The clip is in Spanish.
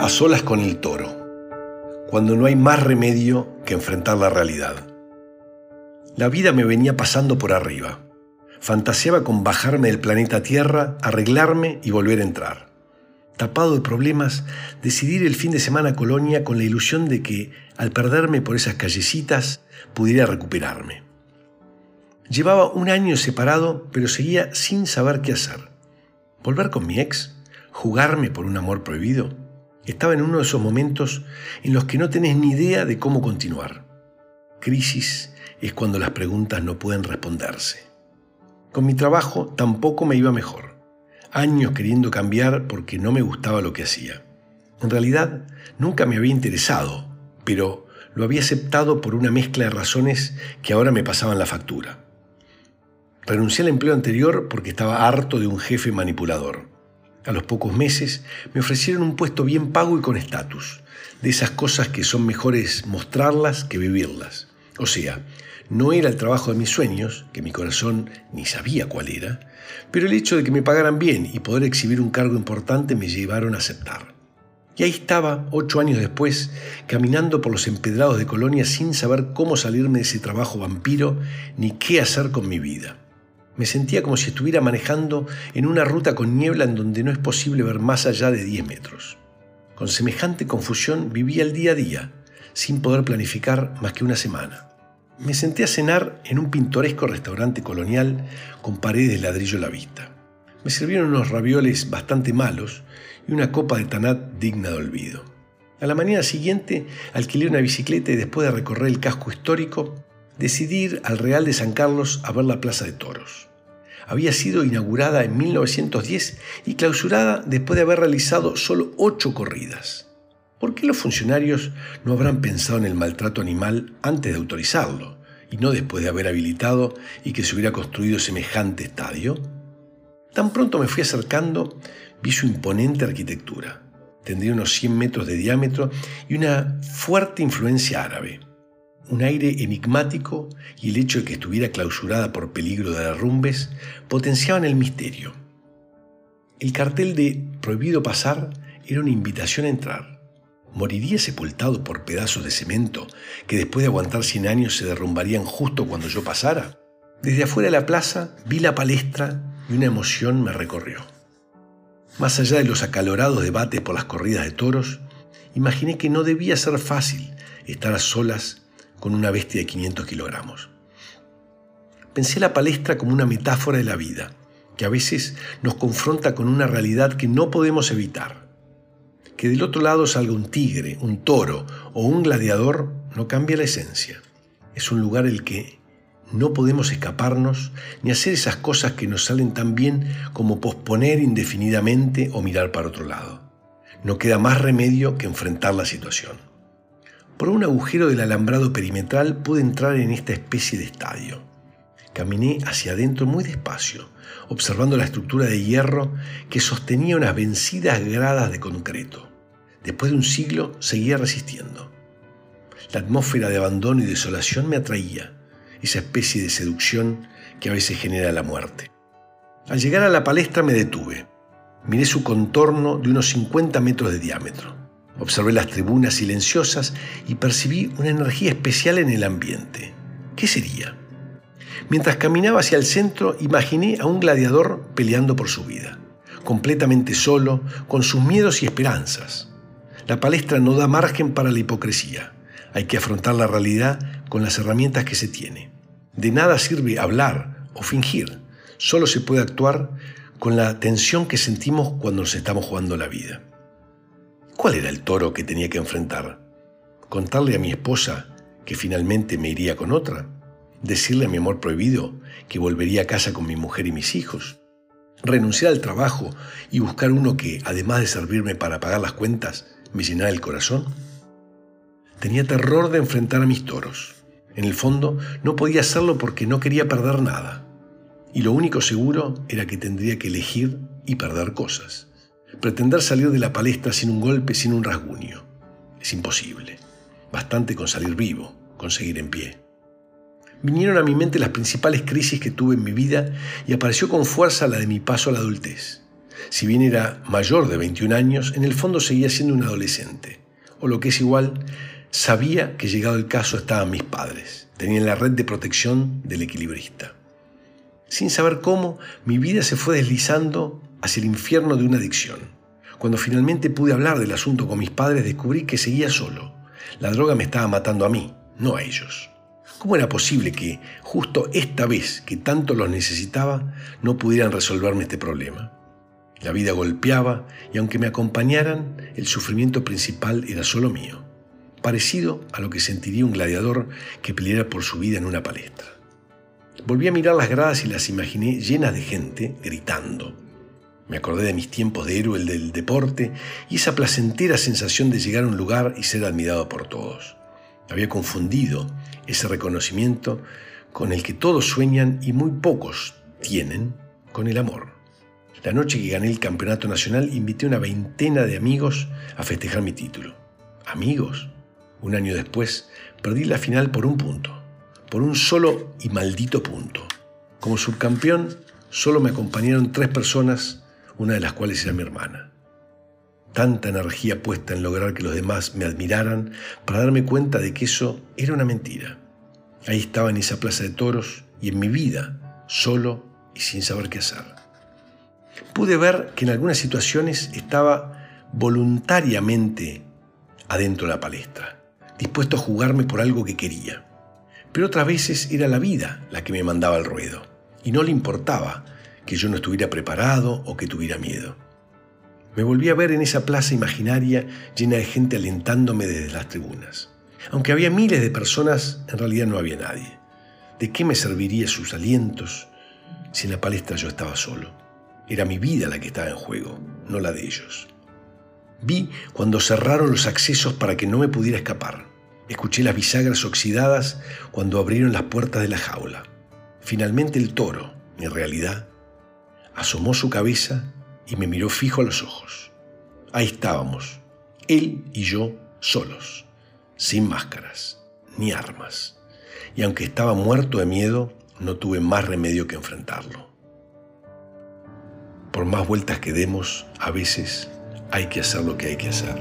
A solas con el toro, cuando no hay más remedio que enfrentar la realidad. La vida me venía pasando por arriba. Fantaseaba con bajarme del planeta Tierra, arreglarme y volver a entrar. Tapado de problemas, decidí ir el fin de semana a Colonia con la ilusión de que, al perderme por esas callecitas, pudiera recuperarme. Llevaba un año separado, pero seguía sin saber qué hacer. ¿Volver con mi ex? ¿Jugarme por un amor prohibido? Estaba en uno de esos momentos en los que no tenés ni idea de cómo continuar. Crisis es cuando las preguntas no pueden responderse. Con mi trabajo tampoco me iba mejor. Años queriendo cambiar porque no me gustaba lo que hacía. En realidad, nunca me había interesado, pero lo había aceptado por una mezcla de razones que ahora me pasaban la factura. Renuncié al empleo anterior porque estaba harto de un jefe manipulador. A los pocos meses me ofrecieron un puesto bien pago y con estatus, de esas cosas que son mejores mostrarlas que vivirlas. O sea, no era el trabajo de mis sueños, que mi corazón ni sabía cuál era, pero el hecho de que me pagaran bien y poder exhibir un cargo importante me llevaron a aceptar. Y ahí estaba, ocho años después, caminando por los empedrados de Colonia sin saber cómo salirme de ese trabajo vampiro ni qué hacer con mi vida. Me sentía como si estuviera manejando en una ruta con niebla en donde no es posible ver más allá de 10 metros. Con semejante confusión vivía el día a día, sin poder planificar más que una semana. Me senté a cenar en un pintoresco restaurante colonial con paredes de ladrillo a la vista. Me sirvieron unos ravioles bastante malos y una copa de tanat digna de olvido. A la mañana siguiente alquilé una bicicleta y después de recorrer el casco histórico, decidí ir al Real de San Carlos a ver la Plaza de Toros había sido inaugurada en 1910 y clausurada después de haber realizado solo ocho corridas. ¿Por qué los funcionarios no habrán pensado en el maltrato animal antes de autorizarlo y no después de haber habilitado y que se hubiera construido semejante estadio? Tan pronto me fui acercando, vi su imponente arquitectura. Tendría unos 100 metros de diámetro y una fuerte influencia árabe un aire enigmático y el hecho de que estuviera clausurada por peligro de derrumbes potenciaban el misterio. El cartel de Prohibido pasar era una invitación a entrar. ¿Moriría sepultado por pedazos de cemento que después de aguantar 100 años se derrumbarían justo cuando yo pasara? Desde afuera de la plaza vi la palestra y una emoción me recorrió. Más allá de los acalorados debates por las corridas de toros, imaginé que no debía ser fácil estar a solas con una bestia de 500 kilogramos. Pensé la palestra como una metáfora de la vida, que a veces nos confronta con una realidad que no podemos evitar. Que del otro lado salga un tigre, un toro o un gladiador no cambia la esencia. Es un lugar el que no podemos escaparnos ni hacer esas cosas que nos salen tan bien como posponer indefinidamente o mirar para otro lado. No queda más remedio que enfrentar la situación. Por un agujero del alambrado perimetral pude entrar en esta especie de estadio. Caminé hacia adentro muy despacio, observando la estructura de hierro que sostenía unas vencidas gradas de concreto. Después de un siglo seguía resistiendo. La atmósfera de abandono y desolación me atraía, esa especie de seducción que a veces genera la muerte. Al llegar a la palestra me detuve. Miré su contorno de unos 50 metros de diámetro. Observé las tribunas silenciosas y percibí una energía especial en el ambiente. ¿Qué sería? Mientras caminaba hacia el centro, imaginé a un gladiador peleando por su vida, completamente solo, con sus miedos y esperanzas. La palestra no da margen para la hipocresía. Hay que afrontar la realidad con las herramientas que se tiene. De nada sirve hablar o fingir. Solo se puede actuar con la tensión que sentimos cuando nos estamos jugando la vida. ¿Cuál era el toro que tenía que enfrentar? ¿Contarle a mi esposa que finalmente me iría con otra? ¿Decirle a mi amor prohibido que volvería a casa con mi mujer y mis hijos? ¿Renunciar al trabajo y buscar uno que, además de servirme para pagar las cuentas, me llenara el corazón? Tenía terror de enfrentar a mis toros. En el fondo, no podía hacerlo porque no quería perder nada. Y lo único seguro era que tendría que elegir y perder cosas. Pretender salir de la palestra sin un golpe, sin un rasguño. Es imposible. Bastante con salir vivo, con seguir en pie. Vinieron a mi mente las principales crisis que tuve en mi vida y apareció con fuerza la de mi paso a la adultez. Si bien era mayor de 21 años, en el fondo seguía siendo un adolescente. O lo que es igual, sabía que llegado el caso estaban mis padres. Tenían la red de protección del equilibrista. Sin saber cómo, mi vida se fue deslizando hacia el infierno de una adicción. Cuando finalmente pude hablar del asunto con mis padres, descubrí que seguía solo. La droga me estaba matando a mí, no a ellos. ¿Cómo era posible que, justo esta vez que tanto los necesitaba, no pudieran resolverme este problema? La vida golpeaba y aunque me acompañaran, el sufrimiento principal era solo mío, parecido a lo que sentiría un gladiador que peleara por su vida en una palestra. Volví a mirar las gradas y las imaginé llenas de gente gritando. Me acordé de mis tiempos de héroe del deporte y esa placentera sensación de llegar a un lugar y ser admirado por todos. Había confundido ese reconocimiento con el que todos sueñan y muy pocos tienen con el amor. La noche que gané el campeonato nacional invité a una veintena de amigos a festejar mi título. ¿Amigos? Un año después perdí la final por un punto, por un solo y maldito punto. Como subcampeón solo me acompañaron tres personas, una de las cuales era mi hermana. Tanta energía puesta en lograr que los demás me admiraran para darme cuenta de que eso era una mentira. Ahí estaba en esa plaza de toros y en mi vida, solo y sin saber qué hacer pude ver que en algunas situaciones estaba voluntariamente adentro de la palestra, dispuesto a jugarme por algo que quería. Pero otras veces era la vida la que me mandaba al ruedo, y no le importaba que yo no estuviera preparado o que tuviera miedo. Me volví a ver en esa plaza imaginaria llena de gente alentándome desde las tribunas. Aunque había miles de personas, en realidad no había nadie. ¿De qué me serviría sus alientos si en la palestra yo estaba solo? Era mi vida la que estaba en juego, no la de ellos. Vi cuando cerraron los accesos para que no me pudiera escapar. Escuché las bisagras oxidadas cuando abrieron las puertas de la jaula. Finalmente el toro, en realidad, asomó su cabeza y me miró fijo a los ojos. Ahí estábamos, él y yo solos, sin máscaras, ni armas. Y aunque estaba muerto de miedo, no tuve más remedio que enfrentarlo. Por más vueltas que demos, a veces hay que hacer lo que hay que hacer.